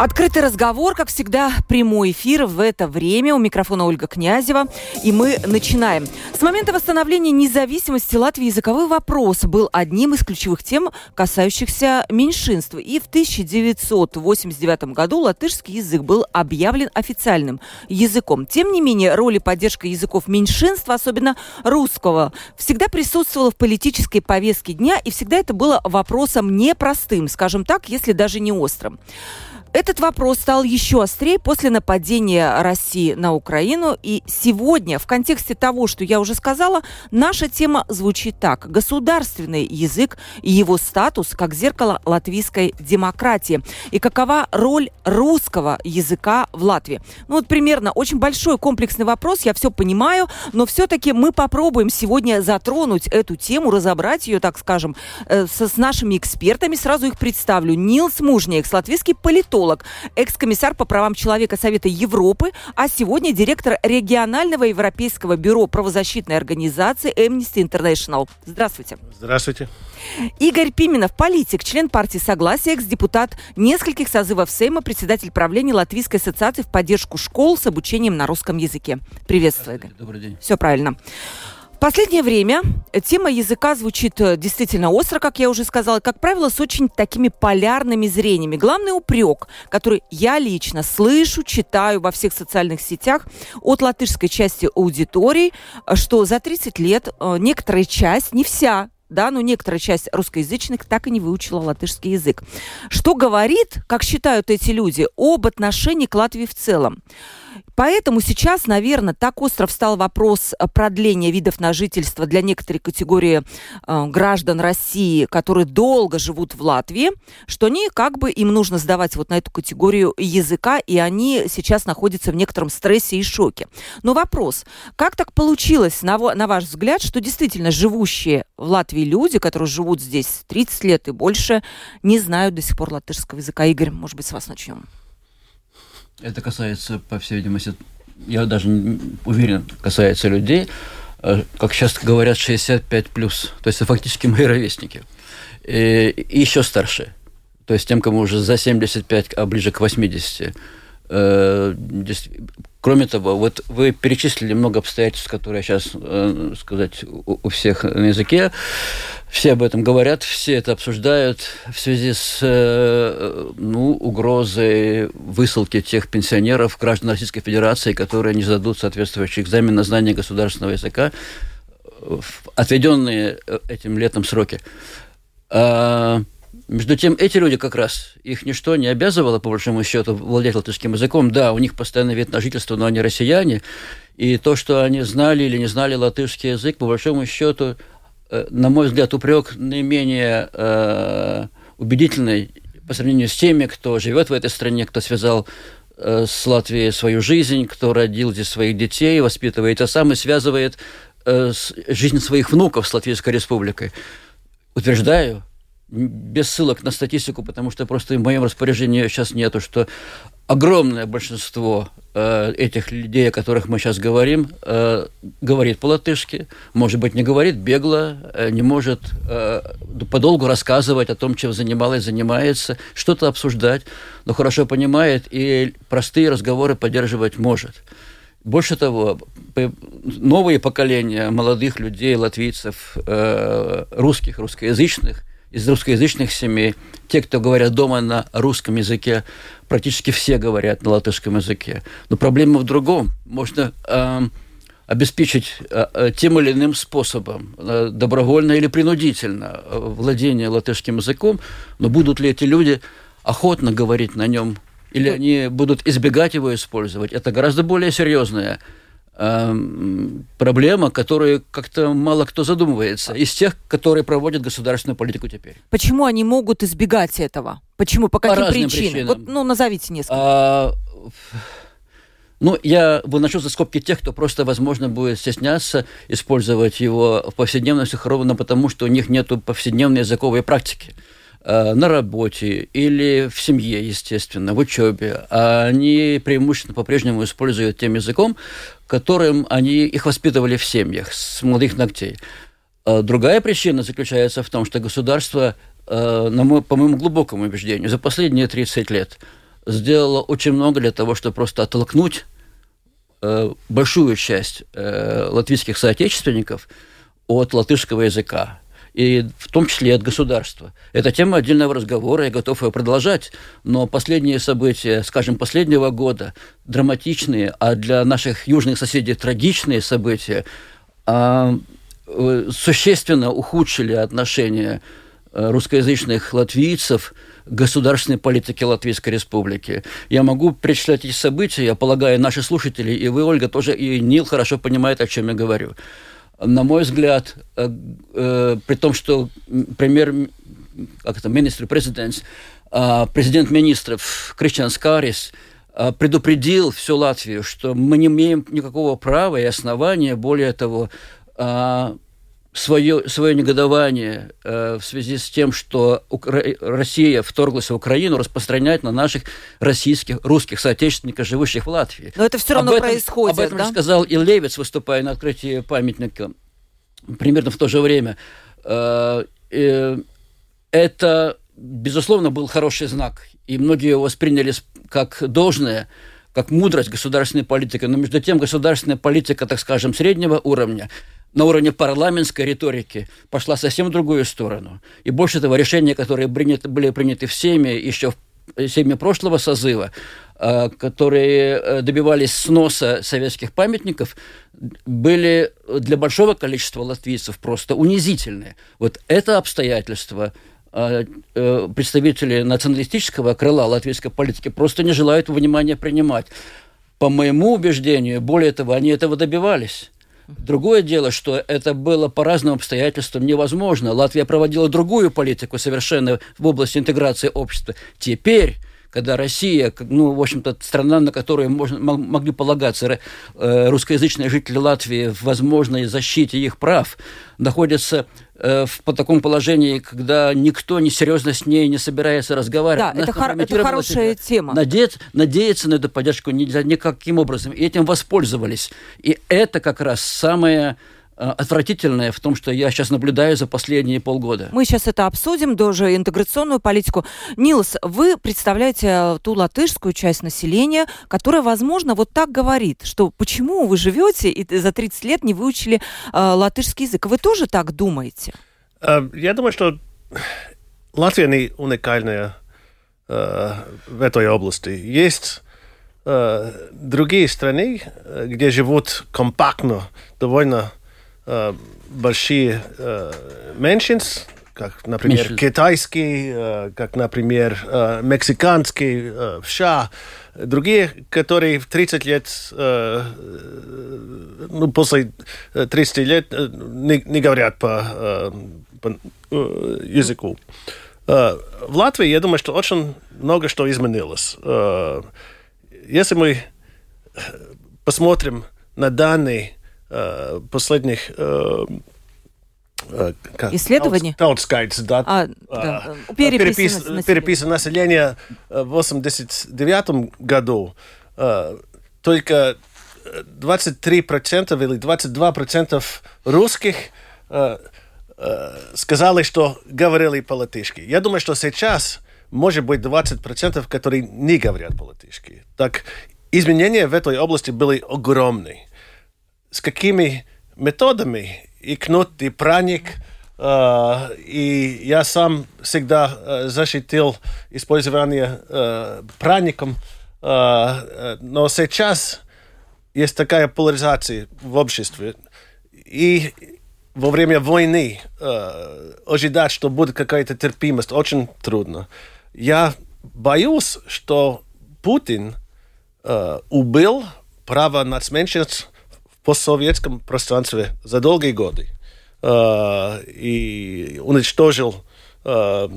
Открытый разговор, как всегда, прямой эфир в это время. У микрофона Ольга Князева. И мы начинаем. С момента восстановления независимости Латвии языковой вопрос был одним из ключевых тем, касающихся меньшинств. И в 1989 году латышский язык был объявлен официальным языком. Тем не менее, роль и поддержка языков меньшинств, особенно русского, всегда присутствовала в политической повестке дня, и всегда это было вопросом непростым, скажем так, если даже не острым. Этот вопрос стал еще острее после нападения России на Украину. И сегодня, в контексте того, что я уже сказала, наша тема звучит так. Государственный язык и его статус как зеркало латвийской демократии. И какова роль русского языка в Латвии? Ну вот примерно очень большой комплексный вопрос, я все понимаю, но все-таки мы попробуем сегодня затронуть эту тему, разобрать ее, так скажем, э, с, нашими экспертами. Сразу их представлю. Нилс Мужниекс, латвийский политолог, политолог, экс-комиссар по правам человека Совета Европы, а сегодня директор регионального европейского бюро правозащитной организации Amnesty International. Здравствуйте. Здравствуйте. Игорь Пименов, политик, член партии Согласия, экс-депутат нескольких созывов Сейма, председатель правления Латвийской ассоциации в поддержку школ с обучением на русском языке. Приветствую, Игорь. Добрый день. Все правильно последнее время тема языка звучит э, действительно остро, как я уже сказала, как правило, с очень такими полярными зрениями. Главный упрек, который я лично слышу, читаю во всех социальных сетях от латышской части аудитории, что за 30 лет э, некоторая часть, не вся, да, но некоторая часть русскоязычных так и не выучила латышский язык. Что говорит, как считают эти люди, об отношении к Латвии в целом? Поэтому сейчас, наверное, так остро встал вопрос э, продления видов на жительство для некоторой категории э, граждан России, которые долго живут в Латвии, что они как бы им нужно сдавать вот на эту категорию языка, и они сейчас находятся в некотором стрессе и шоке. Но вопрос, как так получилось, на, на ваш взгляд, что действительно живущие в Латвии люди, которые живут здесь 30 лет и больше, не знают до сих пор латышского языка? Игорь, может быть, с вас начнем. Это касается, по всей видимости, я даже уверен, касается людей, э, как сейчас говорят, 65 плюс. То есть это фактически мои ровесники. И, и еще старше. То есть тем, кому уже за 75, а ближе к 80. Э, кроме того, вот вы перечислили много обстоятельств, которые сейчас, э, сказать, у, у всех на языке. Все об этом говорят, все это обсуждают в связи с э, ну, угрозой высылки тех пенсионеров, граждан Российской Федерации, которые не сдадут соответствующий экзамен на знание государственного языка в отведенные этим летом сроки. А, между тем, эти люди как раз, их ничто не обязывало, по большому счету, владеть латышским языком. Да, у них постоянный вид на жительство, но они россияне. И то, что они знали или не знали латышский язык, по большому счету, Э, на мой взгляд, упрек наименее э, убедительный по сравнению с теми, кто живет в этой стране, кто связал э, с Латвией свою жизнь, кто родил здесь своих детей, воспитывает, а сам и связывает э, с, жизнь своих внуков с Латвийской республикой. Утверждаю, без ссылок на статистику, потому что просто в моем распоряжении сейчас нету, что огромное большинство э, этих людей, о которых мы сейчас говорим, э, говорит по-латышски, может быть, не говорит бегло, э, не может э, подолгу рассказывать о том, чем занималась, занимается, что-то обсуждать, но хорошо понимает и простые разговоры поддерживать может. Больше того, новые поколения молодых людей, латвийцев, э, русских, русскоязычных, из русскоязычных семей, те, кто говорят дома на русском языке, практически все говорят на латышском языке. Но проблема в другом. Можно э, обеспечить э, тем или иным способом, э, добровольно или принудительно, э, владение латышским языком, но будут ли эти люди охотно говорить на нем, или они будут избегать его использовать, это гораздо более серьезная Эм, проблема, которую как-то мало кто задумывается из тех, которые проводят государственную политику теперь. Почему они могут избегать этого? Почему? По каким По причинам? причинам? Вот, ну, назовите несколько. А, Ну, я выношу за скобки тех, кто просто, возможно, будет стесняться использовать его в повседневности ровно потому, что у них нет повседневной языковой практики на работе или в семье, естественно, в учебе, они преимущественно по-прежнему используют тем языком, которым они их воспитывали в семьях с молодых ногтей. А другая причина заключается в том, что государство, э, по моему глубокому убеждению, за последние 30 лет сделало очень много для того, чтобы просто оттолкнуть Э, большую часть э, латвийских соотечественников от латышского языка и в том числе и от государства. Это тема отдельного разговора, я готов ее продолжать, но последние события, скажем, последнего года, драматичные, а для наших южных соседей трагичные события, а, э, существенно ухудшили отношения русскоязычных латвийцев – государственной политики Латвийской Республики. Я могу перечислять эти события, я полагаю, наши слушатели, и вы, Ольга, тоже, и Нил хорошо понимает, о чем я говорю. На мой взгляд, э, э, при том, что премьер, как это, министр, президент, э, президент министров Кристиан Скарис э, предупредил всю Латвию, что мы не имеем никакого права и основания, более того, э, свое, свое негодование э, в связи с тем, что Укра... Россия вторглась в Украину, распространять на наших российских, русских соотечественников, живущих в Латвии. Но это все равно об этом, происходит, Об этом да? сказал и Левец, выступая на открытии памятника примерно в то же время. Э, э, это, безусловно, был хороший знак, и многие его восприняли как должное, как мудрость государственной политики, но между тем государственная политика, так скажем, среднего уровня – на уровне парламентской риторики пошла совсем в другую сторону. И больше того, решения, которые приняты, были приняты всеми еще в семье прошлого созыва, э, которые э, добивались сноса советских памятников, были для большого количества латвийцев просто унизительные. Вот это обстоятельство э, представители националистического крыла латвийской политики просто не желают внимания принимать. По моему убеждению, более того, они этого добивались. Другое дело, что это было по разным обстоятельствам невозможно. Латвия проводила другую политику совершенно в области интеграции общества. Теперь когда Россия, ну, в общем-то, страна, на которую можно, могли полагаться э, русскоязычные жители Латвии в возможной защите их прав, находится э, в таком положении, когда никто несерьезно с ней не собирается разговаривать. Да, это, хор- это хорошая тема. Надеяться, надеяться на эту поддержку нельзя никаким образом. И этим воспользовались. И это как раз самое отвратительное в том, что я сейчас наблюдаю за последние полгода. Мы сейчас это обсудим, тоже интеграционную политику. Нилс, вы представляете э, ту латышскую часть населения, которая, возможно, вот так говорит, что почему вы живете и за 30 лет не выучили э, латышский язык. Вы тоже так думаете? Э, я думаю, что Латвия не уникальная э, в этой области. Есть э, другие страны, где живут компактно, довольно э, большие э, меньшинств, как, например, Меньшинств. китайский, э, как, например, э, мексиканский, э, в США, другие, которые в 30 лет, э, ну, после 30 лет э, не, не говорят по, э, по э, языку. Э, в Латвии, я думаю, что очень много что изменилось. Э, если мы посмотрим на данные Э, последних э, э, как, исследований? Таутскайтс, да. А, да. Перепис, населения. перепис населения в 89 году только 23% или 22% русских сказали, что говорили по-латышски. Я думаю, что сейчас может быть 20%, которые не говорят по-латышски. Так изменения в этой области были огромные с какими методами и кнут, и праник. Uh, и я сам всегда uh, защитил использование uh, праником, но сейчас есть такая поляризация в обществе. И во время войны ожидать, что будет какая-то терпимость, очень трудно. Я боюсь, что Путин убил право нацменьшинств постсоветском пространстве за долгие годы э, и уничтожил э,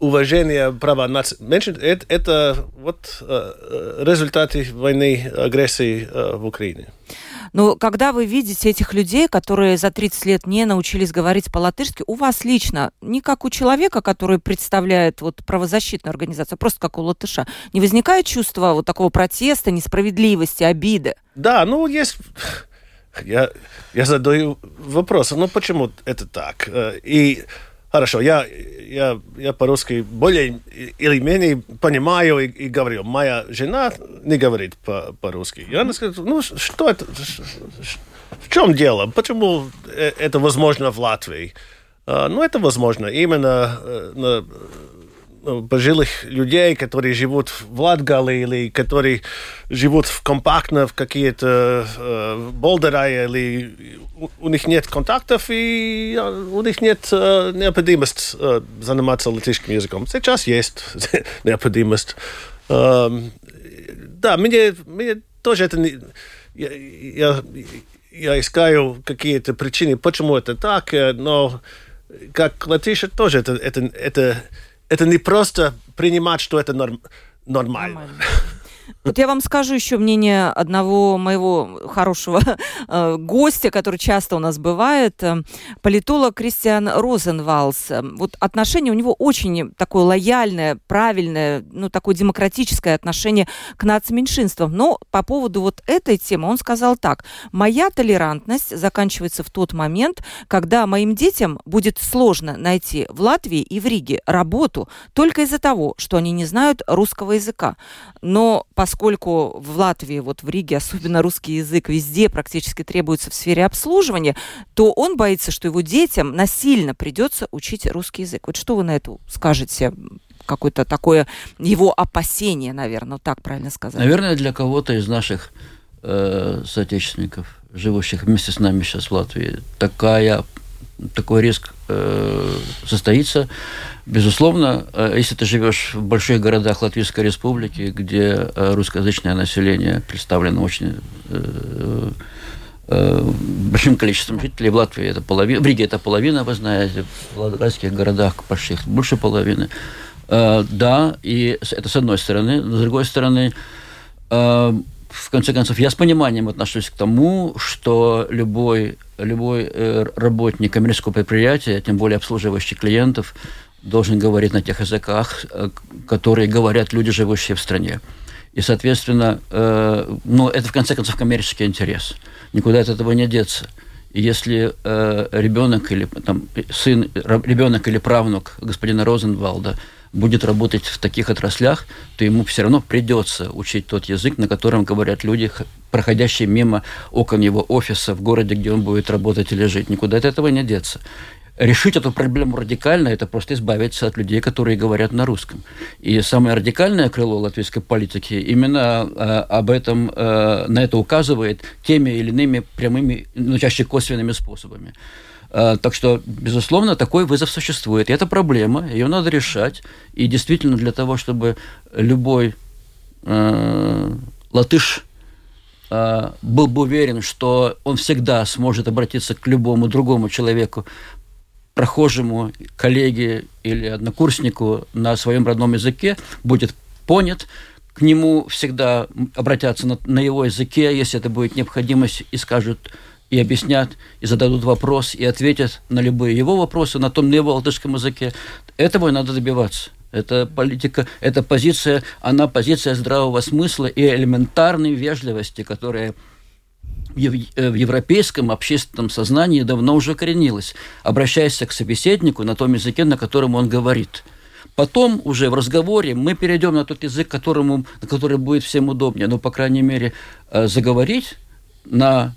уважение права наций. Это, это вот э, результаты войны, агрессии э, в Украине. Но когда вы видите этих людей, которые за 30 лет не научились говорить по-латышски, у вас лично, не как у человека, который представляет вот правозащитную организацию, а просто как у латыша, не возникает чувство вот такого протеста, несправедливости, обиды? Да, ну есть... Я, я задаю вопрос, ну почему это так? Э, и Хорошо, я, я, я по-русски более или менее понимаю и, и говорю. Моя жена не говорит по- по-русски. И она сказала, ну что это, в чем дело? Почему э, это возможно в Латвии? А, ну, это возможно именно э, на пожилых людей, которые живут в Латгале или которые живут в компактно в какие-то э, болдера, или у, у них нет контактов и э, у них нет э, необходимости э, заниматься латышским языком. Сейчас есть необходимость. Э, да, мне, мне тоже это не... Я, я, я искаю какие-то причины, почему это так, э, но как латыш тоже это, это, это это не просто принимать, что это норм, нормально. нормально. Вот я вам скажу еще мнение одного моего хорошего э, гостя, который часто у нас бывает, э, политолог Кристиан Розенвалс. Вот отношение у него очень такое лояльное, правильное, ну, такое демократическое отношение к нацменьшинствам. Но по поводу вот этой темы он сказал так. «Моя толерантность заканчивается в тот момент, когда моим детям будет сложно найти в Латвии и в Риге работу только из-за того, что они не знают русского языка. Но поскольку в Латвии, вот в Риге, особенно русский язык везде практически требуется в сфере обслуживания, то он боится, что его детям насильно придется учить русский язык. Вот что вы на это скажете? Какое-то такое его опасение, наверное, так правильно сказать. Наверное, для кого-то из наших э, соотечественников, живущих вместе с нами сейчас в Латвии, такая, такой риск э, состоится. Безусловно, э, если ты живешь в больших городах Латвийской Республики, где э, русскоязычное население представлено очень э, большим количеством жителей. В Латвии это половина, в Риге это половина, вы знаете, в латвийских городах больших больше половины. Да, и это с одной стороны. С другой стороны, в конце концов, я с пониманием отношусь к тому, что любой, любой работник коммерческого предприятия, тем более обслуживающий клиентов, должен говорить на тех языках, э, которые говорят люди, живущие в стране. И, соответственно, э, ну, это, в конце концов, коммерческий интерес. Никуда от этого не деться. И если э, ребенок или там, сын, ребенок или правнук господина Розенвалда будет работать в таких отраслях, то ему все равно придется учить тот язык, на котором говорят люди, проходящие мимо окон его офиса в городе, где он будет работать или жить. Никуда от этого не деться решить эту проблему радикально – это просто избавиться от людей, которые говорят на русском. И самое радикальное крыло латвийской политики именно э, об этом, э, на это указывает теми или иными прямыми, ну, чаще косвенными способами. Э, так что, безусловно, такой вызов существует. И это проблема, ее надо решать. И действительно, для того, чтобы любой э, латыш э, был бы уверен, что он всегда сможет обратиться к любому другому человеку прохожему, коллеге или однокурснику на своем родном языке будет понят, к нему всегда обратятся на, на его языке, если это будет необходимость, и скажут, и объяснят, и зададут вопрос, и ответят на любые его вопросы на том, его латышском языке. Этого и надо добиваться. Это политика, это позиция, она позиция здравого смысла и элементарной вежливости, которая Э, в европейском общественном сознании давно уже коренилось. Обращаясь к собеседнику на том языке, на котором он говорит. Потом уже в разговоре мы перейдем на тот язык, которому, на который будет всем удобнее. Но, по крайней мере, э, заговорить на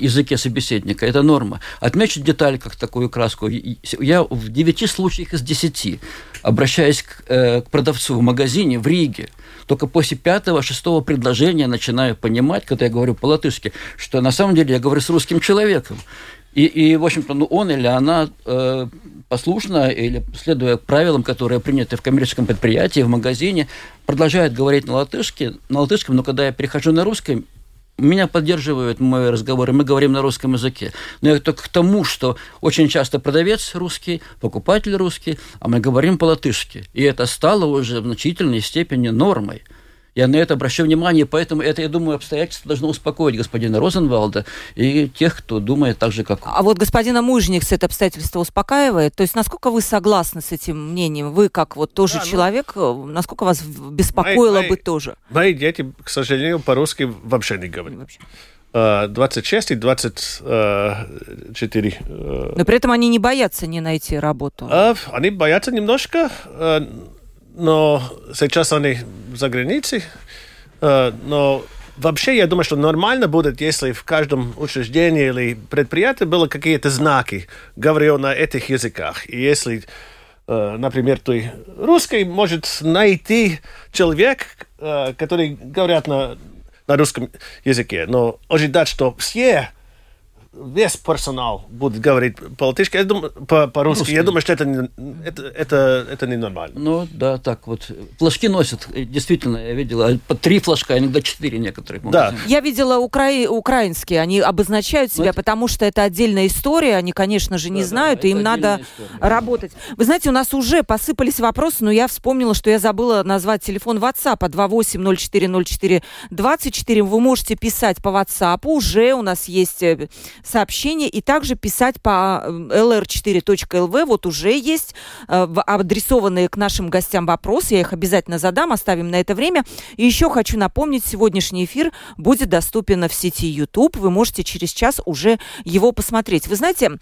языке собеседника. Это норма. Отмечу деталь, как такую краску. Я в девяти случаях из десяти, обращаясь к, э, к продавцу в магазине в Риге, только после пятого, шестого предложения начинаю понимать, когда я говорю по-латышски, что на самом деле я говорю с русским человеком. И, и в общем-то, ну, он или она э, послушно или следуя правилам, которые приняты в коммерческом предприятии, в магазине, продолжает говорить на латышке, на латышском, но когда я перехожу на русский, меня поддерживают мои разговоры, мы говорим на русском языке. Но я только к тому, что очень часто продавец русский, покупатель русский, а мы говорим по-латышски. И это стало уже в значительной степени нормой. Я на это обращаю внимание, поэтому это, я думаю, обстоятельство должно успокоить господина Розенвалда и тех, кто думает так же, как он. А вот господина Мужникс это обстоятельство успокаивает? То есть насколько вы согласны с этим мнением? Вы, как вот тоже да, ну, человек, ну, насколько вас беспокоило мои, бы мои, тоже? Мои дети, к сожалению, по-русски вообще не говорят. Вообще. 26 и 24. Но при этом они не боятся не найти работу. Они боятся немножко, но сейчас они за границей. Но вообще я думаю, что нормально будет, если в каждом учреждении или предприятии было какие-то знаки, говоря на этих языках. И если, э, например, ты русский, может найти человек, э, который говорят на, на русском языке. Но ожидать, что все весь персонал будет говорить по-латышски, я думаю, по-русски. Я думаю, что это, не, это, это, это ненормально. Ну, да, так вот. Флажки носят, действительно, я видела, по три флажка, иногда четыре некоторые. Да. Я видела укра... украинские, они обозначают себя, ну, это... потому что это отдельная история, они, конечно же, не да, знают, да, и им надо история. работать. Вы знаете, у нас уже посыпались вопросы, но я вспомнила, что я забыла назвать телефон WhatsApp 28040424. Вы можете писать по WhatsApp, уже у нас есть э, сообщения и также писать по lr4.lv. Э, вот уже есть э, адресованные к нашим гостям вопросы. Я их обязательно задам, оставим на это время. И еще хочу напомнить, сегодняшний эфир будет доступен в сети YouTube. Вы можете через час уже его посмотреть. Вы знаете,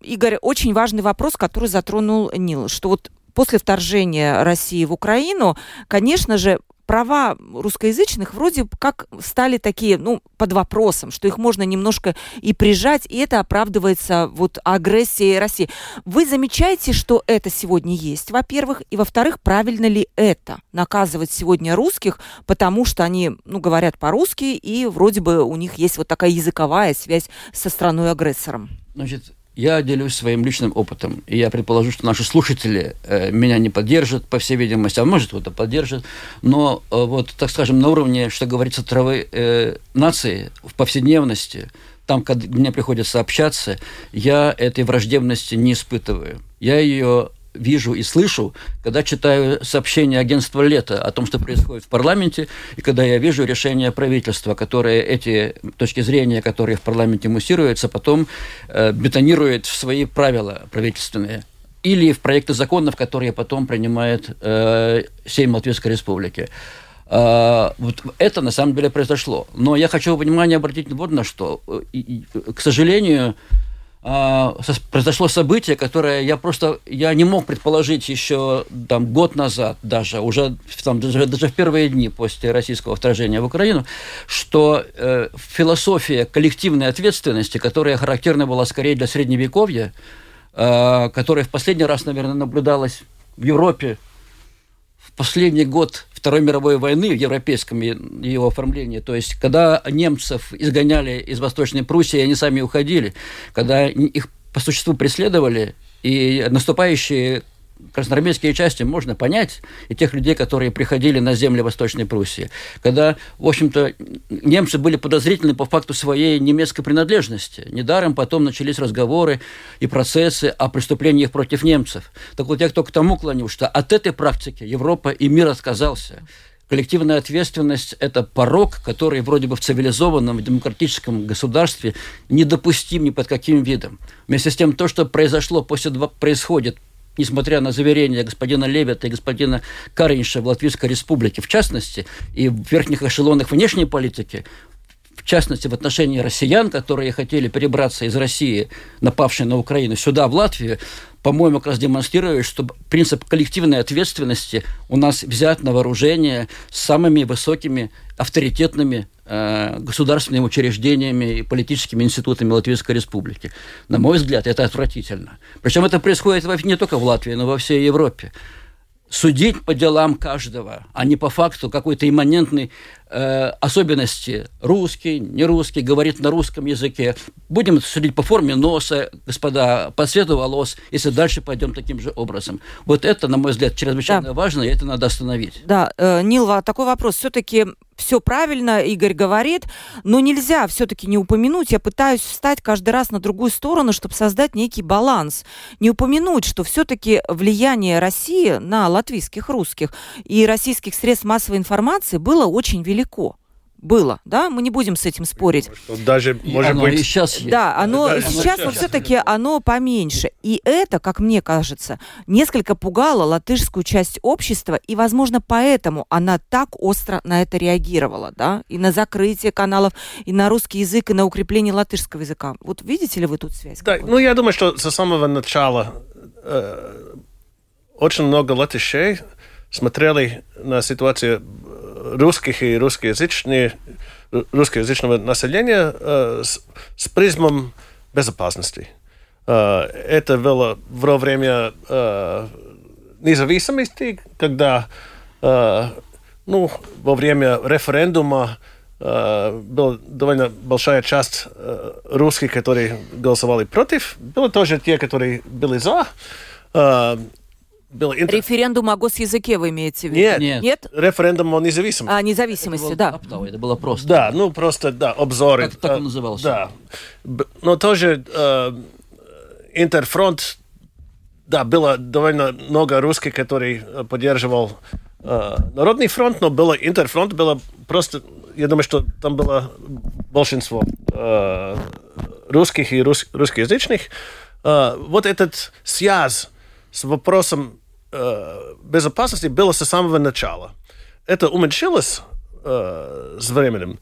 Игорь, очень важный вопрос, который затронул Нил, что вот после вторжения России в Украину, конечно же, права русскоязычных вроде как стали такие, ну, под вопросом, что их можно немножко и прижать, и это оправдывается вот агрессией России. Вы замечаете, что это сегодня есть, во-первых, и во-вторых, правильно ли это, наказывать сегодня русских, потому что они, ну, говорят по-русски, и вроде бы у них есть вот такая языковая связь со страной-агрессором? Значит, я делюсь своим личным опытом, и я предположу, что наши слушатели э, меня не поддержат, по всей видимости, а может кто-то поддержит, но э, вот, так скажем, на уровне, что говорится, травы э, нации в повседневности, там, когда мне приходится общаться, я этой враждебности не испытываю. Я ее вижу и слышу, когда читаю сообщения агентства «Лето» о том, что происходит в парламенте, и когда я вижу решения правительства, которые эти точки зрения, которые в парламенте муссируются, потом э, бетонирует в свои правила правительственные или в проекты законов, которые потом принимает э, Сейм Латвийской Республики. Uh, вот это на самом деле произошло. Но я хочу внимание обратить вот на что. И, и, к сожалению, а, произошло событие, которое я просто я не мог предположить еще там, год назад, даже уже там, даже, даже в первые дни после российского вторжения в Украину, что э, философия коллективной ответственности, которая характерна была скорее для средневековья, э, которая в последний раз, наверное, наблюдалась в Европе в последний год Второй мировой войны в европейском ее оформлении, то есть когда немцев изгоняли из Восточной Пруссии, они сами уходили, когда их по существу преследовали, и наступающие красноармейские части можно понять и тех людей, которые приходили на земли Восточной Пруссии, когда, в общем-то, немцы были подозрительны по факту своей немецкой принадлежности. Недаром потом начались разговоры и процессы о преступлениях против немцев. Так вот, я только тому клоню, что от этой практики Европа и мир отказался. Коллективная ответственность – это порог, который вроде бы в цивилизованном, демократическом государстве недопустим ни под каким видом. Вместе с тем, то, что произошло после, происходит несмотря на заверения господина Левита и господина Каринша в Латвийской Республике, в частности, и в верхних эшелонах внешней политики, в частности, в отношении россиян, которые хотели перебраться из России, напавшей на Украину, сюда, в Латвию, по-моему, как раз демонстрирует, что принцип коллективной ответственности у нас взят на вооружение самыми высокими авторитетными э, государственными учреждениями и политическими институтами Латвийской Республики. На мой взгляд, это отвратительно. Причем это происходит не только в Латвии, но во всей Европе. Судить по делам каждого, а не по факту какой-то имманентной э, особенности русский, не русский, говорит на русском языке. Будем судить по форме носа, господа, по цвету волос, если дальше пойдем таким же образом. Вот это, на мой взгляд, чрезвычайно да. важно, и это надо остановить. Да, э, Нил, такой вопрос. Все-таки все правильно Игорь говорит, но нельзя все-таки не упомянуть. Я пытаюсь встать каждый раз на другую сторону, чтобы создать некий баланс. Не упомянуть, что все-таки влияние России на латвийских русских и российских средств массовой информации было очень велико было, да, мы не будем с этим спорить. Даже, может оно быть... и сейчас есть. Да, оно да, сейчас, но все-таки оно поменьше. И это, как мне кажется, несколько пугало латышскую часть общества, и, возможно, поэтому она так остро на это реагировала, да, и на закрытие каналов, и на русский язык, и на укрепление латышского языка. Вот видите ли вы тут связь? Да, ну, я думаю, что со самого начала э, очень много латышей смотрели на ситуацию русских и русскоязычных, русскоязычного населения э, с, с призмом безопасности. Э, это было во время э, независимости, когда ну, во время референдума э, была довольно большая часть русских, которые голосовали против. Было тоже те, которые были за. Был интер... Референдум о госязыке вы имеете в виду? Нет, нет. нет? референдум о независимости. А, независимости, это да. Оптовый, это было просто. Да, ну просто, да, обзоры. Так, так он назывался. Да. Но тоже э, Интерфронт, да, было довольно много русских, который э, поддерживал э, Народный фронт, но было Интерфронт, было просто, я думаю, что там было большинство э, русских и рус, русскоязычных. Э, вот этот связь с вопросом э, безопасности было с самого начала. Это уменьшилось э, с временем,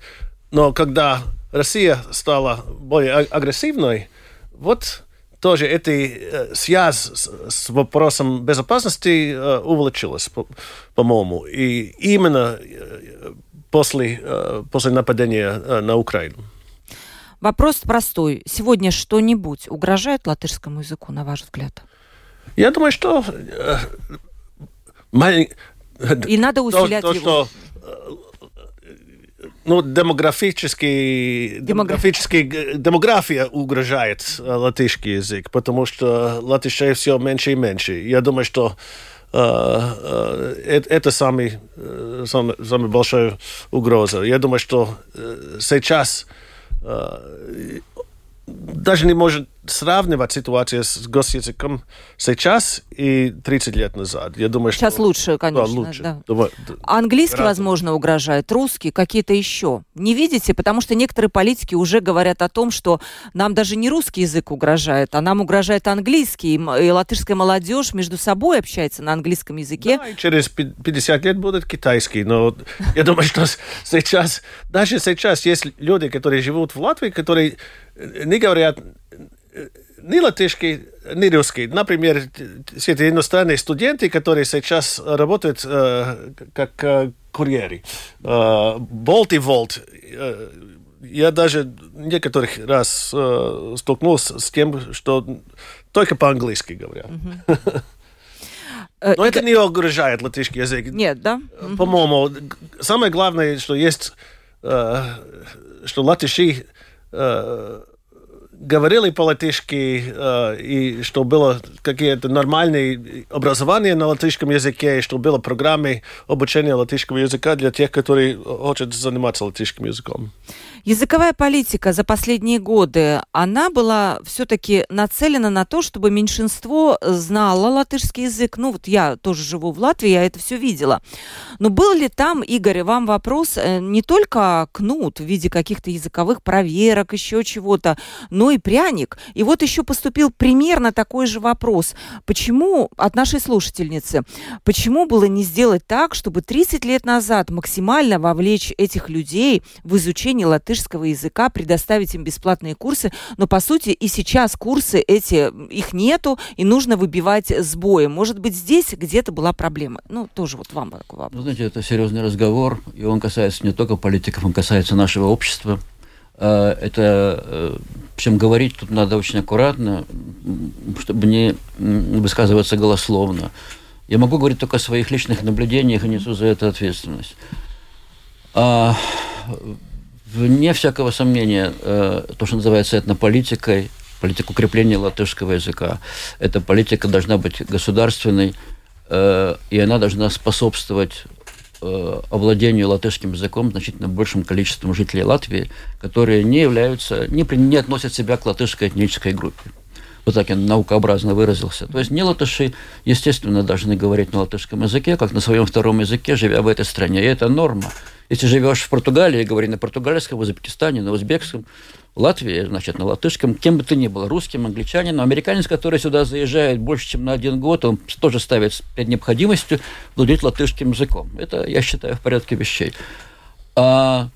но когда Россия стала более агрессивной, вот тоже эта э, связь с, с вопросом безопасности э, увеличилась, по, по-моему. И именно э, после, э, после нападения э, на Украину. Вопрос простой. Сегодня что-нибудь угрожает латышскому языку, на ваш взгляд? Я думаю, что... Э, И надо усилять то, то, его. Что, э, ну, демографический, демографический, демография угрожает э, латышский язык, потому что латышей все меньше и меньше. Я думаю, что э, э, это самый, самый, самая большая угроза. Я думаю, что сейчас э, даже не может сравнивать ситуацию с госязыком сейчас и 30 лет назад. Я думаю, сейчас что... лучше, конечно. Да, лучше. Да. Думаю, Английский, гораздо... возможно, угрожает, русский, какие-то еще. Не видите? Потому что некоторые политики уже говорят о том, что нам даже не русский язык угрожает, а нам угрожает английский. И латышская молодежь между собой общается на английском языке. Да, и через 50 лет будет китайский. Но я думаю, что сейчас, даже сейчас есть люди, которые живут в Латвии, которые не говорят ни латышский, ни русский. Например, все эти иностранные студенты, которые сейчас работают э, как э, курьеры. Э, Болт и Волт. Э, я даже некоторых раз э, столкнулся с тем, что только по-английски говорят. Но это не угрожает латышский язык. Нет, да? По-моему, самое главное, что есть, э, что латыши говорили по-латышски, э, и что было какие-то нормальные образования на латышском языке, и что было программы обучения латышского языка для тех, которые хотят заниматься латышским языком. Языковая политика за последние годы, она была все-таки нацелена на то, чтобы меньшинство знало латышский язык. Ну вот я тоже живу в Латвии, я это все видела. Но был ли там, Игорь, вам вопрос э, не только кнут в виде каких-то языковых проверок, еще чего-то, но и пряник? И вот еще поступил примерно такой же вопрос. Почему, от нашей слушательницы, почему было не сделать так, чтобы 30 лет назад максимально вовлечь этих людей в изучение латышского латышского языка, предоставить им бесплатные курсы, но по сути и сейчас курсы эти, их нету, и нужно выбивать с боя. Может быть, здесь где-то была проблема. Ну, тоже вот вам такой вопрос. Ну, знаете, это серьезный разговор, и он касается не только политиков, он касается нашего общества. А, это, э, причем говорить тут надо очень аккуратно, чтобы не высказываться голословно. Я могу говорить только о своих личных наблюдениях и несу за это ответственность. А, вне всякого сомнения, э, то, что называется этнополитикой, политика укрепления латышского языка, эта политика должна быть государственной, э, и она должна способствовать э, овладению латышским языком значительно большим количеством жителей Латвии, которые не являются, не, не относят себя к латышской этнической группе. Вот так я наукообразно выразился. То есть не латыши, естественно, должны говорить на латышском языке, как на своем втором языке, живя в этой стране. И это норма. Если живешь в Португалии, говори на португальском, в Узбекистане, на узбекском, в Латвии, значит, на латышском, кем бы ты ни был, русским, англичанином, американец, который сюда заезжает больше, чем на один год, он тоже ставит перед необходимостью владеть латышским языком. Это, я считаю, в порядке вещей. А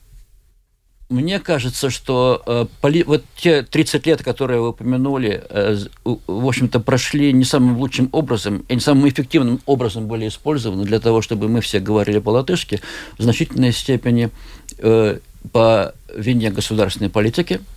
мне кажется, что э, поли... вот те 30 лет, которые вы упомянули, э, в общем-то, прошли не самым лучшим образом и не самым эффективным образом были использованы для того, чтобы мы все говорили по-латышски, в значительной степени э, по вине государственной политики –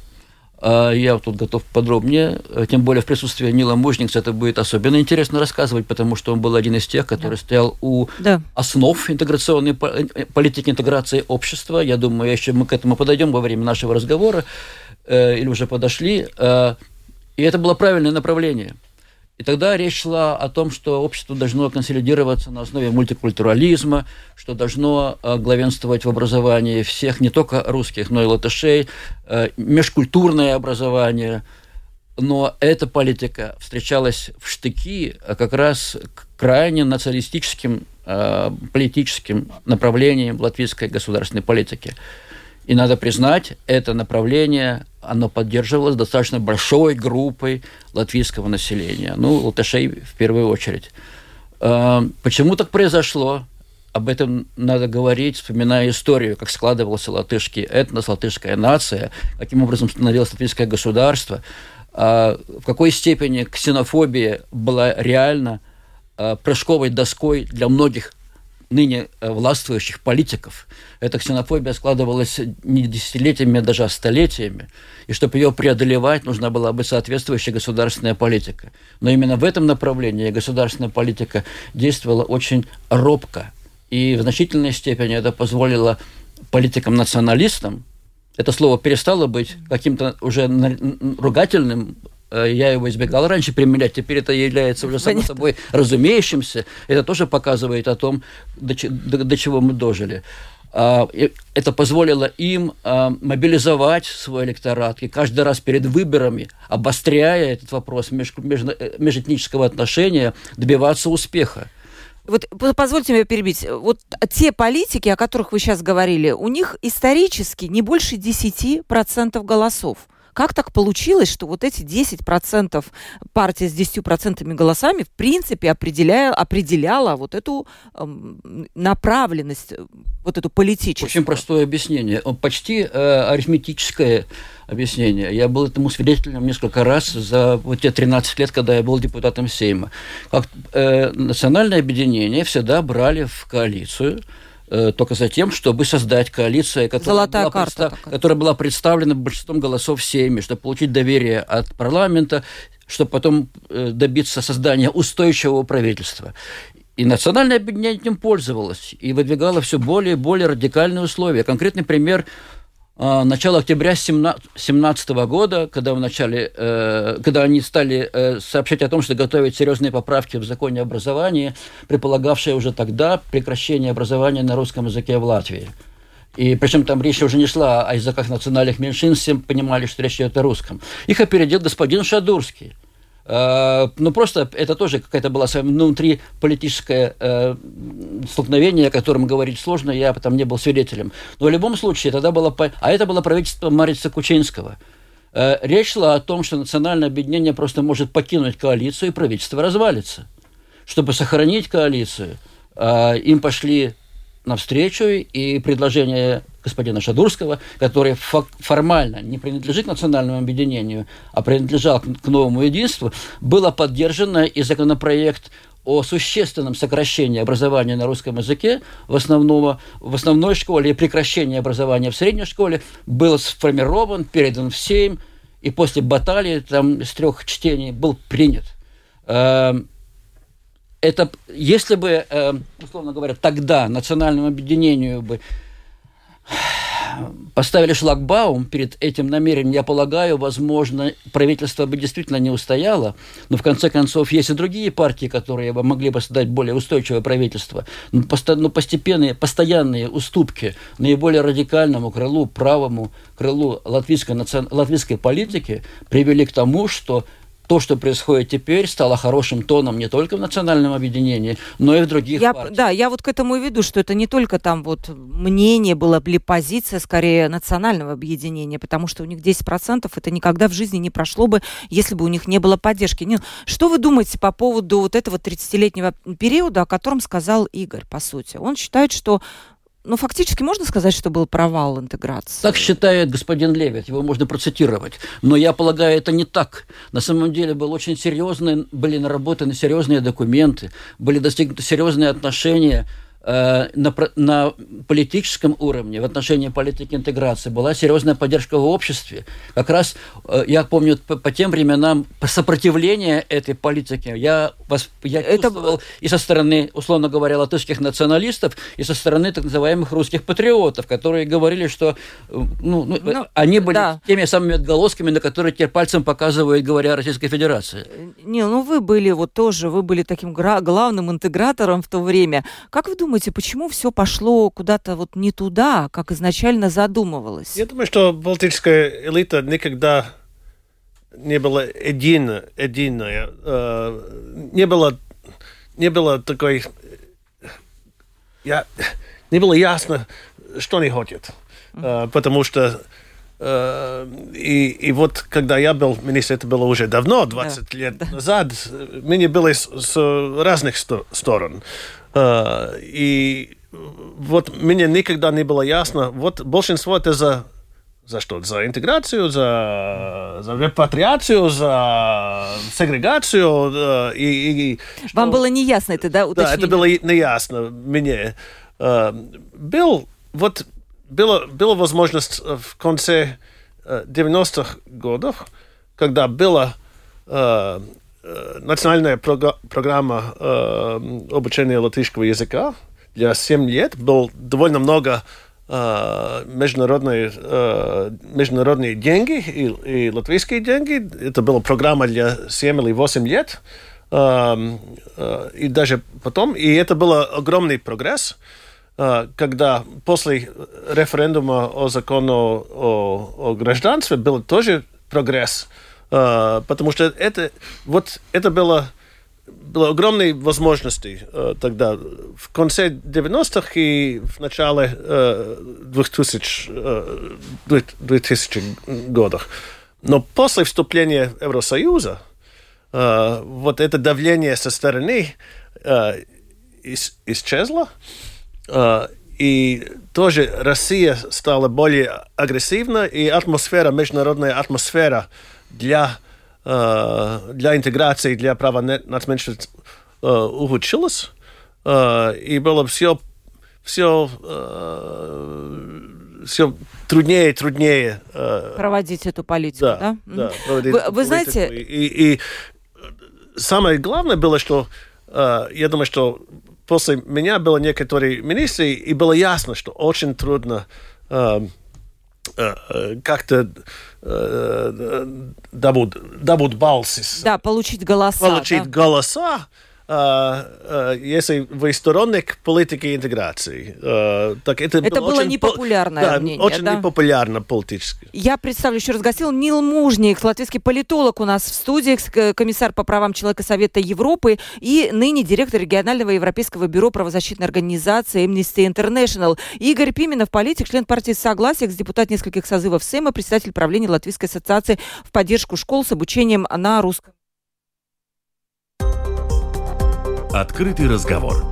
я тут готов подробнее, э, тем более в присутствии Нила Мужникса это будет особенно интересно рассказывать, потому что он был один из тех, который да. стоял у да. основ интеграционной э, политики интеграции общества. Я думаю, еще мы к этому подойдем во время нашего разговора, э, или уже подошли. Э, и это было правильное направление – и тогда речь шла о том, что общество должно консолидироваться на основе мультикультурализма, что должно э, главенствовать в образовании всех, не только русских, но и латышей, э, межкультурное образование. Но эта политика встречалась в штыки а как раз к крайне националистическим э, политическим направлениям латвийской государственной политики. И надо признать, это направление, оно поддерживалось достаточно большой группой латвийского населения, ну, латышей в первую очередь. А, почему так произошло? Об этом надо говорить, вспоминая историю, как складывался латышский этнос, латышская нация, каким образом становилось латвийское государство, а, в какой степени ксенофобия была реально а, прыжковой доской для многих ныне э, властвующих политиков. Эта ксенофобия складывалась не десятилетиями, а даже столетиями. И чтобы ее преодолевать, нужна была бы соответствующая государственная политика. Но именно в этом направлении государственная политика действовала очень робко. И в значительной степени это позволило политикам-националистам, это слово перестало быть каким-то уже ругательным я его избегал раньше применять, теперь это является уже само собой разумеющимся. Это тоже показывает о том, до, до, до чего мы дожили. А, это позволило им а, мобилизовать свой электорат и каждый раз перед выборами, обостряя этот вопрос меж, меж, э, межэтнического отношения, добиваться успеха. Вот позвольте мне перебить. Вот те политики, о которых вы сейчас говорили, у них исторически не больше 10% голосов. Как так получилось, что вот эти 10% партии с 10% голосами в принципе определяла, определяла вот эту эм, направленность, вот эту политическую? Очень простое объяснение. Почти э, арифметическое объяснение. Я был этому свидетелем несколько раз за вот те 13 лет, когда я был депутатом Сейма. Как, э, национальное объединение всегда брали в коалицию Э, только за тем, чтобы создать коалицию, которая, была, карта предста- которая была представлена большинством голосов в Сейме, чтобы получить доверие от парламента, чтобы потом э, добиться создания устойчивого правительства. И национальное объединение этим пользовалось и выдвигало все более и более радикальные условия. Конкретный пример – начало октября 2017 года, когда, в начале, э, когда они стали э, сообщать о том, что готовят серьезные поправки в законе образования, предполагавшие уже тогда прекращение образования на русском языке в Латвии. И причем там речь уже не шла о языках национальных меньшинств, все понимали, что речь идет о русском. Их опередил господин Шадурский – ну, просто это тоже какая-то была внутри политическое э, столкновение, о котором говорить сложно, я там не был свидетелем. Но в любом случае, тогда было... А это было правительство Марица Кучинского. Э, речь шла о том, что национальное объединение просто может покинуть коалицию, и правительство развалится. Чтобы сохранить коалицию, э, им пошли навстречу, и предложение господина Шадурского, который формально не принадлежит национальному объединению, а принадлежал к новому единству, было поддержано и законопроект о существенном сокращении образования на русском языке в, основном, в основной школе и прекращении образования в средней школе был сформирован, передан в Сейм, и после баталии там, с трех чтений был принят. Это, если бы, эм, условно говоря, тогда национальному объединению бы поставили шлагбаум перед этим намерением, я полагаю, возможно, правительство бы действительно не устояло, но в конце концов есть и другие партии, которые бы могли бы создать более устойчивое правительство. Но, но постепенные, постоянные уступки наиболее радикальному крылу, правому крылу латвийской, наци... латвийской политики привели к тому, что то, что происходит теперь, стало хорошим тоном не только в национальном объединении, но и в других я, партиях. Да, я вот к этому и веду, что это не только там вот мнение было ли позиция, скорее, национального объединения, потому что у них 10% это никогда в жизни не прошло бы, если бы у них не было поддержки. Не, что вы думаете по поводу вот этого 30-летнего периода, о котором сказал Игорь, по сути? Он считает, что ну, фактически можно сказать, что был провал интеграции? Так считает господин Левит, его можно процитировать. Но я полагаю, это не так. На самом деле были очень серьезные, были наработаны серьезные документы, были достигнуты серьезные отношения Э, на, на политическом уровне, в отношении политики интеграции, была серьезная поддержка в обществе. Как раз, э, я помню, по, по тем временам сопротивление этой политике я, вас, я Это... чувствовал и со стороны, условно говоря, латышских националистов, и со стороны так называемых русских патриотов, которые говорили, что э, ну, ну, ну, они были да. теми самыми отголосками, на которые теперь пальцем показывают, говоря о Российской Федерации. Не, ну вы были вот тоже, вы были таким главным интегратором в то время. Как вы думаете, думаете, почему все пошло куда-то вот не туда, как изначально задумывалось? Я думаю, что балтическая элита никогда не была единая, единая э, не было, не было такой, я, не было ясно, что они хотят, э, потому что э, и, и вот когда я был министр, это было уже давно, 20 да, лет да. назад, мы не были с, с разных сто, сторон. Э, и вот мне никогда не было ясно, вот большинство это за за что? За интеграцию, за, за репатриацию, за сегрегацию. Э, и, и, что... Вам было неясно это, да, уточнение? Да, это было неясно мне. Э, был, вот, была, была возможность в конце 90-х годов, когда было Национальная программа обучения латышского языка для 7 лет. Было довольно много э, международные, э, международные деньги и, и латвийские деньги. Это была программа для 7 или 8 лет. И даже потом. И это был огромный прогресс когда после референдума о закону о, о гражданстве был тоже прогресс. Потому что это, вот это было, было огромной возможности uh, тогда, в конце 90-х и в начале uh, 2000, uh, 2000 годах. Но после вступления Евросоюза uh, вот это давление со стороны uh, ис исчезло, uh, и тоже Россия стала более агрессивна, и атмосфера, международная атмосфера э, для интеграции, для права нацменьшинств э, ухудшилось, э, и было все, все, все труднее и труднее проводить эту политику, да? Да, да проводить вы, вы знаете... И, и самое главное было, что я думаю, что после меня было некоторые министры, и было ясно, что очень трудно как-то dabūt, dabūt balsis. Да, получить голоса. Получить да? голоса. А, а, если вы сторонник политики интеграции. А, так это, это было, было непопулярное да, мнение. Очень да? непопулярно политически. Я представлю еще раз гостил Нил Мужник, латвийский политолог у нас в студии, комиссар по правам человека Совета Европы и ныне директор регионального европейского бюро правозащитной организации Amnesty International. Игорь Пименов, политик, член партии Согласия, депутат нескольких созывов Сейма, председатель правления Латвийской ассоциации в поддержку школ с обучением на русском Открытый разговор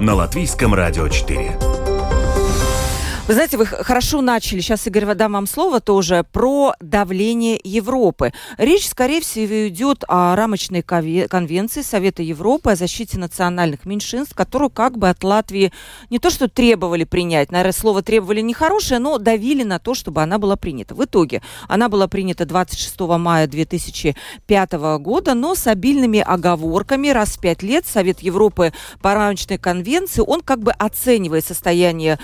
на Латвийском радио 4. Вы знаете, вы хорошо начали, сейчас, Игорь, дам вам слово тоже, про давление Европы. Речь, скорее всего, идет о рамочной конвенции Совета Европы о защите национальных меньшинств, которую как бы от Латвии не то что требовали принять, наверное, слово требовали нехорошее, но давили на то, чтобы она была принята. В итоге она была принята 26 мая 2005 года, но с обильными оговорками. Раз в пять лет Совет Европы по рамочной конвенции, он как бы оценивает состояние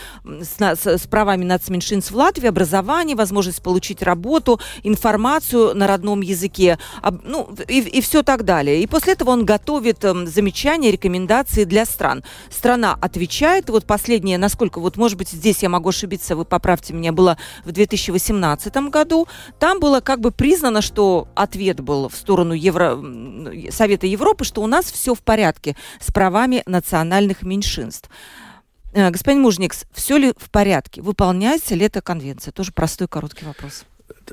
с правами нацменьшинств в Латвии, образование, возможность получить работу, информацию на родном языке, ну, и, и все так далее. И после этого он готовит эм, замечания, рекомендации для стран. Страна отвечает, вот последнее, насколько, вот, может быть, здесь я могу ошибиться, вы поправьте меня, было в 2018 году, там было как бы признано, что ответ был в сторону Евро... Совета Европы, что у нас все в порядке с правами национальных меньшинств. Э, господин Мужникс, все ли в порядке? Выполняется ли эта конвенция? Тоже простой короткий вопрос.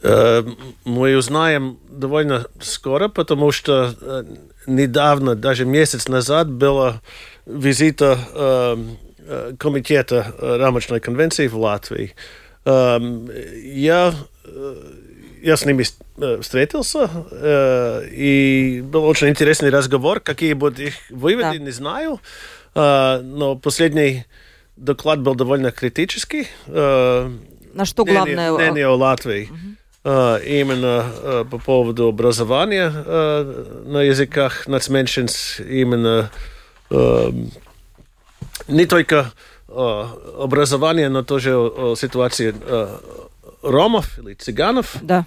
Э, мы узнаем довольно скоро, потому что э, недавно, даже месяц назад, было визита комитета рамочной конвенции в Латвии. Я я с ними встретился, и был очень интересный разговор. Какие будут их выводы, да. не знаю. Но последний доклад был довольно критический. На что главное? Мнение о Латвии. Угу. Именно по поводу образования на языках нацменьшинств, именно не только образование, но тоже о ситуации ромов или цыганов да.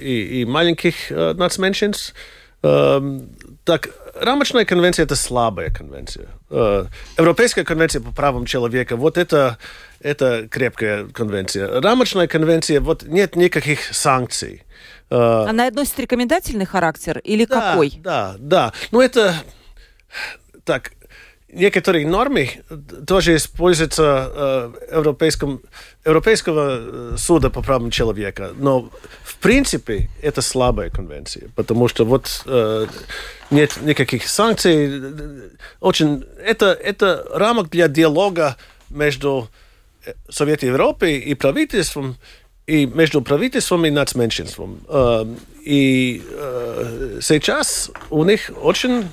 и, и маленьких нацменьшинств. Так, рамочная конвенция – это слабая конвенция. Э, Европейская конвенция по правам человека – вот это, это крепкая конвенция. Рамочная конвенция – вот нет никаких санкций. Э, Она носит рекомендательный характер или да, какой? Да, да. Ну, это так, некоторые нормы тоже используются э, Европейском, Европейского э, суда по правам человека. Но принципе это слабая конвенция, потому что вот э, нет никаких санкций. Очень, это, это рамок для диалога между э, Советом Европы и правительством, и между правительством и нацменьшинством. Э, и э, сейчас у них очень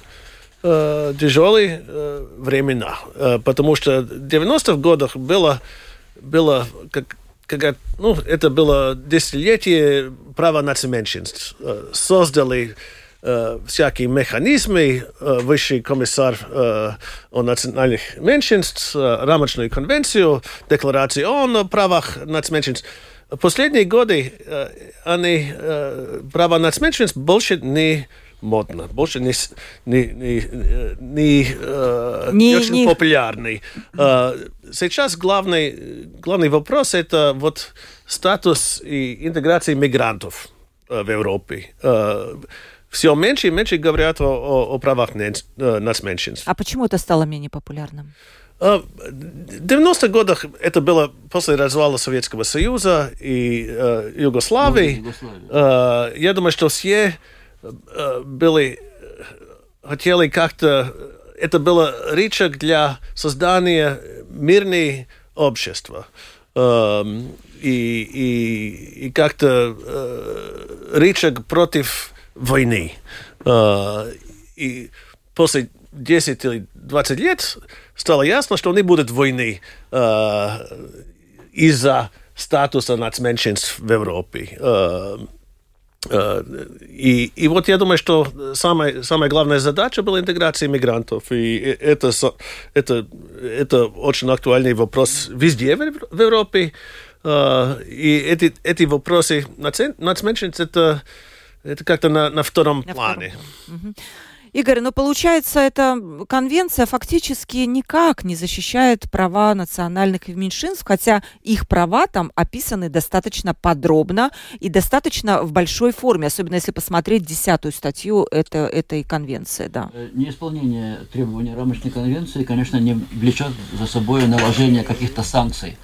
э, тяжелые э, времена, э, потому что в 90-х годах было, было как, как, ну, это было десятилетие права нацменьшинств. Э, создали э, всякие механизмы, э, высший комиссар о национальных меньшинств, рамочную конвенцию, декларацию ООН о правах нацменьшинств. Последние годы они э, права нацменьшинств больше не модно, больше не, не, не, не, э, не, не очень не... популярный. Э, сейчас главный, главный вопрос это вот статус и интеграция мигрантов э, в Европе. Э, все меньше и меньше говорят о, о, о правах нацменьшинств. А почему это стало менее популярным? В 90-х годах это было после развала Советского Союза и э, Югославии. Югославии. Э, я думаю, что все были, хотели как-то, это было рычаг для создания мирного общества. И, и, и как-то рычаг против войны. И после 10 или 20 лет стало ясно, что не будет войны из-за статуса нацменьшинств в Европе. Э, и, и вот я думаю, что самая, самая главная задача была интеграция мигрантов. И это, это, это очень актуальный вопрос везде в, Европе. Э, и эти, эти вопросы нацменьшинств это, это как-то на, на втором на плане. Втором. Игорь, но получается, эта конвенция фактически никак не защищает права национальных меньшинств, хотя их права там описаны достаточно подробно и достаточно в большой форме, особенно если посмотреть десятую статью это, этой конвенции. Да. Э, неисполнение требований рамочной конвенции, конечно, не влечет за собой наложение каких-то санкций.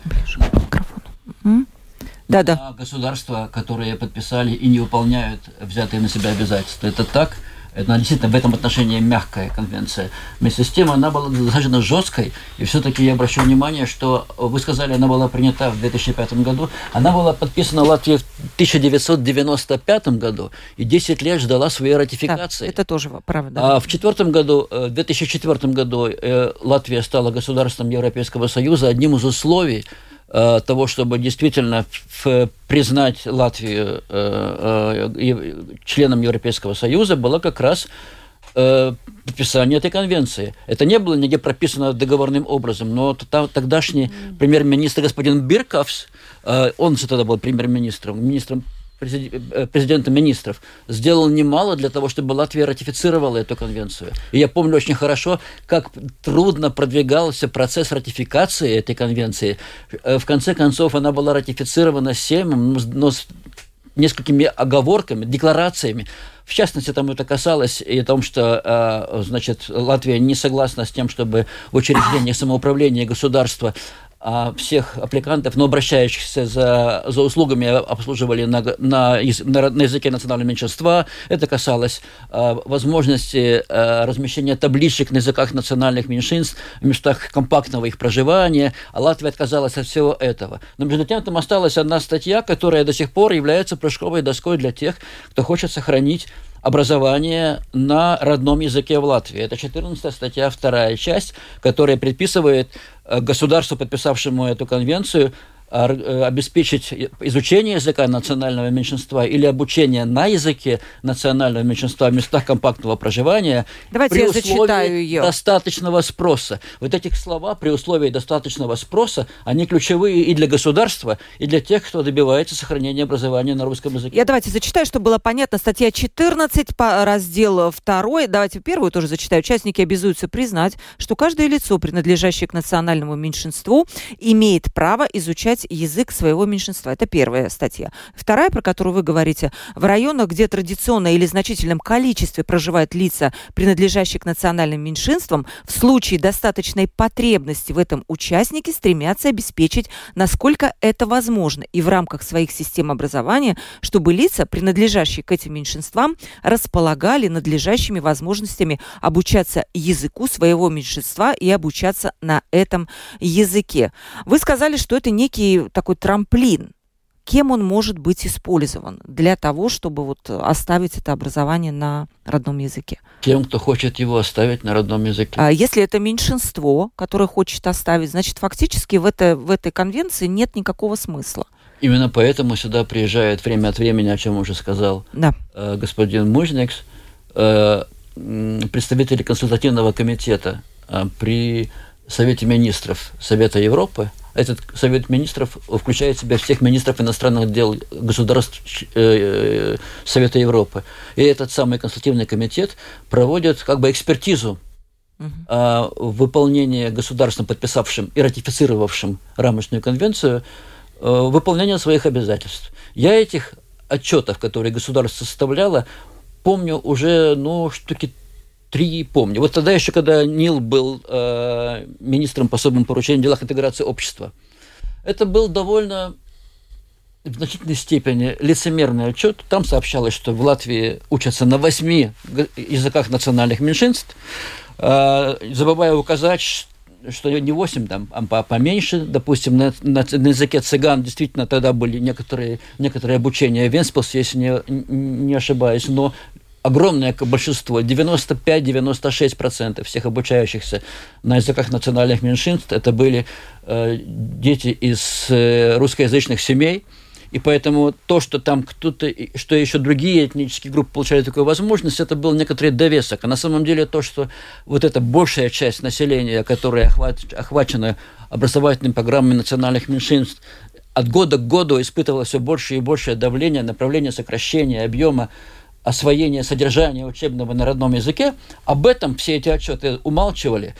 Да, да. Государства, которые подписали и не выполняют взятые на себя обязательства. Это так. Это действительно в этом отношении мягкая конвенция. Вместе с тем она была достаточно жесткой. И все-таки я обращу внимание, что вы сказали, она была принята в 2005 году. Она была подписана Латвией в 1995 году и 10 лет ждала своей ратификации. Да, это тоже правда. А в 2004 году, э, в 2004 году э, Латвия стала государством Европейского Союза. Одним из условий того, чтобы действительно признать Латвию э, э, членом Европейского Союза, было как раз э, подписания этой конвенции. Это не было нигде прописано договорным образом, но тогдашний премьер-министр господин Бирковс, э, он же тогда был премьер-министром, министром э, президента министров, сделал немало для того, чтобы Латвия ратифицировала эту конвенцию. И я помню очень хорошо, как трудно продвигался процесс ратификации этой конвенции. Э, в конце концов, она была ратифицирована Сеймом, но с несколькими оговорками, декларациями. В частности, там это касалось и о том, что э, значит, Латвия не согласна с тем, чтобы в учреждениях самоуправления государства всех аппликантов, но обращающихся за, за услугами обслуживали на, на, на, на языке национального меньшинства. Это касалось а, возможности а, размещения табличек на языках национальных меньшинств в местах компактного их проживания, а Латвия отказалась от всего этого. Но между тем там осталась одна статья, которая до сих пор является прыжковой доской для тех, кто хочет сохранить образование на родном языке в Латвии. Это 14 статья, вторая часть, которая предписывает э, государству, подписавшему эту конвенцию, обеспечить изучение языка национального меньшинства или обучение на языке национального меньшинства в местах компактного проживания Давайте при я условии зачитаю ее. достаточного спроса. Вот эти слова при условии достаточного спроса, они ключевые и для государства, и для тех, кто добивается сохранения образования на русском языке. Я давайте зачитаю, чтобы было понятно. Статья 14, раздел 2. Давайте первую тоже зачитаю. Участники обязуются признать, что каждое лицо, принадлежащее к национальному меньшинству, имеет право изучать язык своего меньшинства. Это первая статья. Вторая, про которую вы говорите, в районах, где традиционно или значительном количестве проживают лица, принадлежащие к национальным меньшинствам, в случае достаточной потребности в этом участники стремятся обеспечить, насколько это возможно, и в рамках своих систем образования, чтобы лица, принадлежащие к этим меньшинствам, располагали надлежащими возможностями обучаться языку своего меньшинства и обучаться на этом языке. Вы сказали, что это некий такой трамплин, кем он может быть использован для того, чтобы вот оставить это образование на родном языке? Тем, кто хочет его оставить на родном языке. А если это меньшинство, которое хочет оставить, значит, фактически в, это, в этой конвенции нет никакого смысла. Именно поэтому сюда приезжает время от времени, о чем уже сказал да. э, господин Мужникс, э, представители консультативного комитета э, при Совете министров Совета Европы – этот Совет Министров включает в себя всех министров иностранных дел государств э, Совета Европы. И этот самый консультативный комитет проводит как бы экспертизу uh выполнения государством, подписавшим и ратифицировавшим рамочную конвенцию, э, выполнения своих обязательств. Я этих отчетов, которые государство составляло, помню уже, ну, штуки три помню. Вот тогда еще, когда Нил был э, министром по особым поручениям в делах интеграции общества, это был довольно в значительной степени лицемерный отчет. Там сообщалось, что в Латвии учатся на восьми языках национальных меньшинств, э, забывая указать, что не 8, там, а поменьше, допустим, на, на, на языке цыган действительно тогда были некоторые, некоторые обучения Венспилс, если не, не ошибаюсь, но огромное большинство, 95-96% всех обучающихся на языках национальных меньшинств, это были э, дети из э, русскоязычных семей, и поэтому то, что там кто-то, что еще другие этнические группы получали такую возможность, это был некоторый довесок. А на самом деле то, что вот эта большая часть населения, которая охвачена образовательными программами национальных меньшинств, от года к году испытывала все больше и большее давление, направление сокращения объема освоение содержания учебного на родном языке, об этом все эти отчеты умалчивали.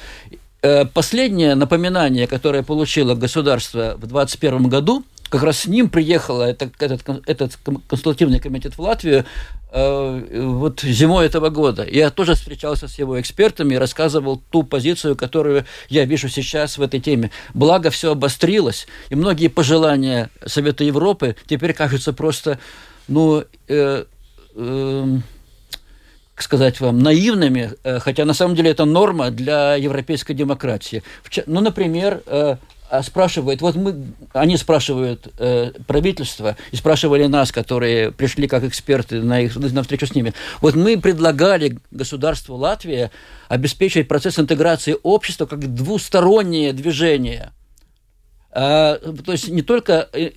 Э, последнее напоминание, которое получило государство в 2021 году, как раз с ним приехал этот, этот, этот консультативный комитет в Латвию э, вот зимой этого года. Я тоже встречался с его экспертами и рассказывал ту позицию, которую я вижу сейчас в этой теме. Благо, все обострилось, и многие пожелания Совета Европы теперь кажутся просто ну, э, э, сказать вам, наивными, э, хотя на самом деле это норма для европейской демократии. Ну, например, э, а спрашивают, вот мы, они спрашивают э, правительство и спрашивали нас, которые пришли как эксперты на, их, на встречу с ними. Вот мы предлагали государству Латвия обеспечить процесс интеграции общества как двустороннее движение – то есть не только э,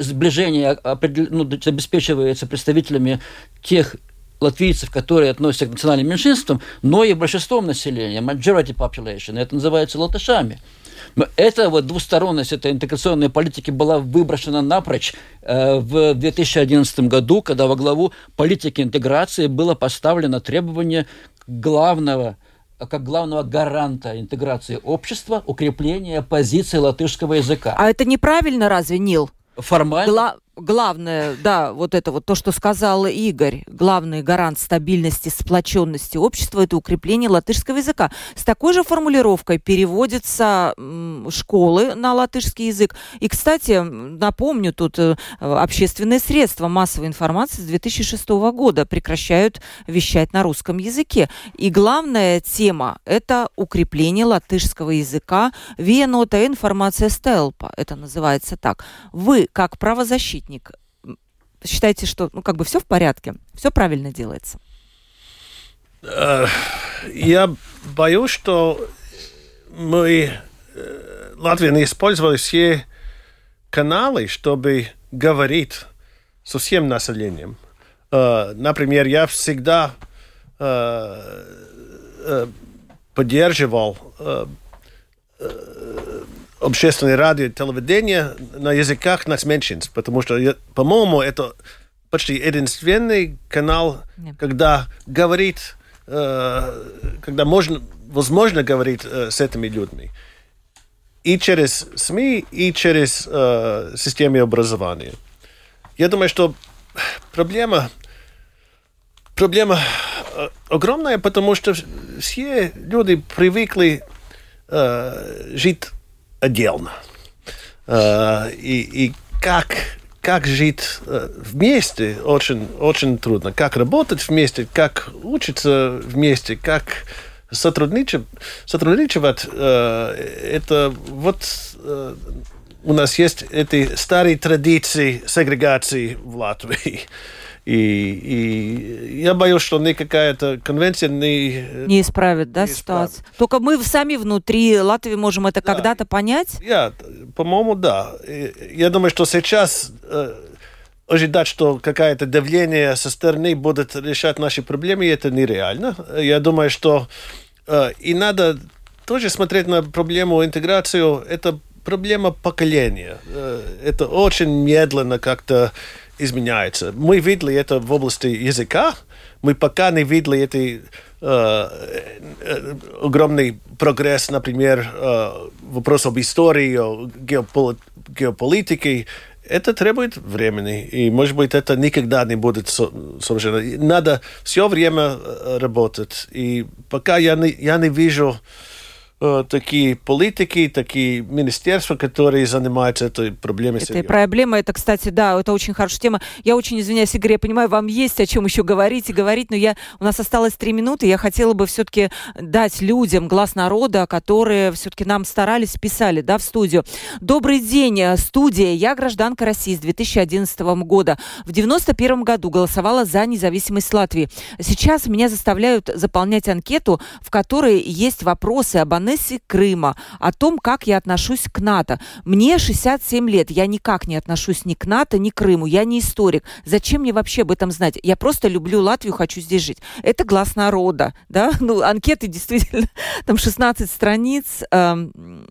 сближение ну, обеспечивается представителями тех латвийцев, которые относятся к национальным меньшинствам, но и большинством населения, majority population, это называется латышами. Эта вот двусторонность этой интеграционной политики была выброшена напрочь э, в 2011 году, когда во главу политики интеграции было поставлено требование главного как главного гаранта интеграции общества, укрепления позиции латышского языка. А это неправильно разве, Нил? Формально. Гла главное, да, вот это вот то, что сказал Игорь, главный гарант стабильности, сплоченности общества – это укрепление латышского языка. С такой же формулировкой переводятся школы на латышский язык. И, кстати, напомню, тут э, общественные средства массовой информации с 2006 года прекращают вещать на русском языке. И главная тема – это укрепление латышского языка «Венота информация стелпа». Это называется так. Вы, как правозащитник, защитник, считаете, что ну, как бы все в порядке, все правильно делается? Э, я боюсь, что мы, э, Латвия не использовали все каналы, чтобы говорить со всем населением. Э, например, я всегда поддерживал общественное радио и телевидение на языках нацменьшинств, потому что, по-моему, это почти единственный канал, Нет. когда говорит, э, когда можно, возможно говорить э, с этими людьми. И через СМИ, и через э, систему образования. Я думаю, что проблема, проблема э, огромная, потому что все люди привыкли э, жить отдельно. Э, и, и как, как жить э, вместе очень, очень трудно. Как работать вместе, как учиться вместе, как сотрудничать, сотрудничать э, это вот у нас есть эти старые традиции сегрегации в Латвии. И, и я боюсь, что никакая-то конвенция не... Не исправит, да, не ситуацию? Исправит. Только мы сами внутри Латвии можем это да. когда-то понять? Я, по-моему, да. Я думаю, что сейчас э, ожидать, что какое-то давление со стороны будет решать наши проблемы, это нереально. Я думаю, что э, и надо тоже смотреть на проблему интеграцию. Это проблема поколения. Э, это очень медленно как-то изменяется. Мы видели это в области языка, мы пока не видели это э, огромный прогресс, например, э, вопрос об истории, о геополи геополитике. Это требует времени, и, может быть, это никогда не будет совершенно. Надо все время работать, и пока я не, я не вижу такие политики, такие министерства, которые занимаются этой проблемой. Этой проблемой, это, кстати, да, это очень хорошая тема. Я очень извиняюсь, Игорь, я понимаю, вам есть о чем еще говорить и говорить, но я, у нас осталось три минуты, я хотела бы все-таки дать людям глаз народа, которые все-таки нам старались, писали, да, в студию. Добрый день, э, студия. Я гражданка России с 2011 года. В 91 году голосовала за независимость Латвии. Сейчас меня заставляют заполнять анкету, в которой есть вопросы об Анессе Крыма, о том, как я отношусь к НАТО. Мне 67 лет, я никак не отношусь ни к НАТО, ни к Крыму, я не историк. Зачем мне вообще об этом знать? Я просто люблю Латвию, хочу здесь жить. Это глаз народа, да? Ну, анкеты действительно, там 16 страниц. Эм,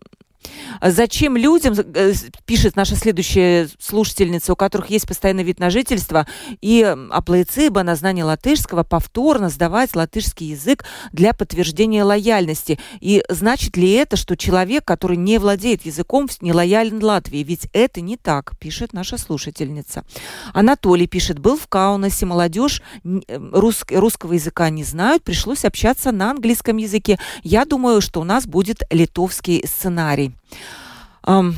Зачем людям, э, пишет наша следующая слушательница, у которых есть постоянный вид на жительство, и аплоициба на знание латышского повторно сдавать латышский язык для подтверждения лояльности? И значит ли это, что человек, который не владеет языком, не лоялен Латвии? Ведь это не так, пишет наша слушательница. Анатолий пишет, был в Каунасе, молодежь э, рус, русского языка не знают, пришлось общаться на английском языке. Я думаю, что у нас будет литовский сценарий. Um,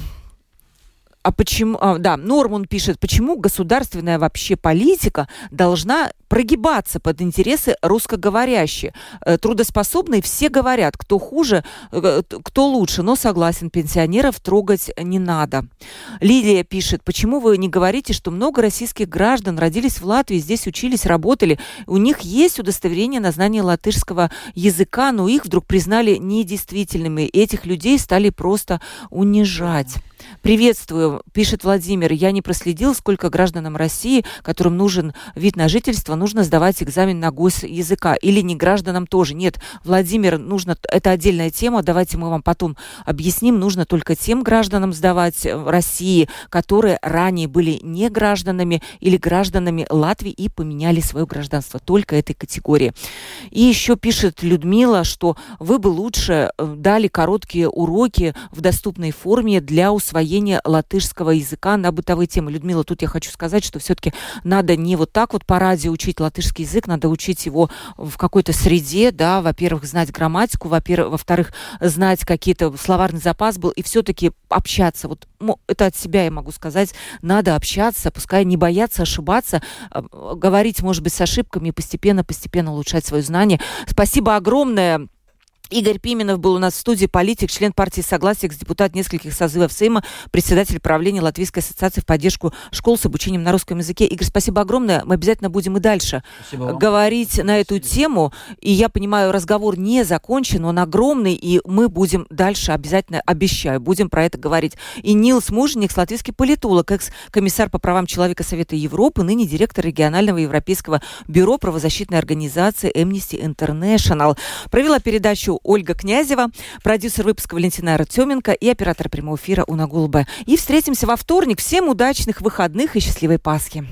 а почему, а, да, Норман пишет, почему государственная вообще политика должна прогибаться под интересы русскоговорящие. Э, трудоспособные все говорят, кто хуже, э, кто лучше, но согласен, пенсионеров трогать не надо. Лилия пишет, почему вы не говорите, что много российских граждан родились в Латвии, здесь учились, работали, у них есть удостоверение на знание латышского языка, но их вдруг признали недействительными. Этих людей стали просто унижать. Приветствую, пишет Владимир. Я не проследил, сколько гражданам России, которым нужен вид на жительство, нужно сдавать экзамен на гос языка. Или не гражданам тоже. Нет, Владимир, нужно, это отдельная тема. Давайте мы вам потом объясним. Нужно только тем гражданам сдавать э, России, которые ранее были не гражданами или гражданами Латвии и поменяли свое гражданство. Только этой категории. И еще пишет Людмила, что вы бы лучше э, дали короткие уроки в доступной форме для усвоения латышского языка на бытовые темы. Людмила, тут я хочу сказать, что все-таки надо не вот так вот по радио учить латышский язык, надо учить его в какой-то среде, да, во-первых, знать грамматику, во-первых, во-вторых, знать какие-то словарный запас был, и все-таки общаться. Вот это от себя я могу сказать, надо общаться, пускай не бояться ошибаться, а, говорить, может быть, с ошибками постепенно-постепенно улучшать свое знание. Спасибо огромное Игорь Пименов был у нас в студии, политик, член партии «Согласие», депутат нескольких созывов Сейма, председатель правления Латвийской ассоциации в поддержку школ с обучением на русском языке. Игорь, спасибо огромное. Мы обязательно будем и дальше говорить на эту тему. И я понимаю, разговор не закончен, он огромный, и мы будем дальше обязательно, обещаю, будем про это говорить. И Нилс Мужник, латвийский политолог, экс-комиссар по правам человека Совета Европы, ныне директор регионального европейского бюро правозащитной организации Amnesty International. Провела передачу Ольга Князева, продюсер выпуска Валентина Артеменко и оператор прямого эфира Уна Гулба. И встретимся во вторник. Всем удачных выходных и счастливой Пасхи.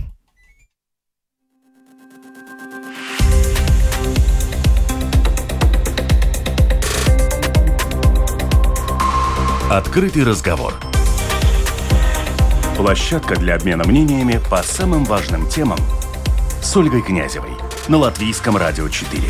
Открытый разговор. Площадка для обмена мнениями по самым важным темам с Ольгой Князевой на Латвийском радио 4.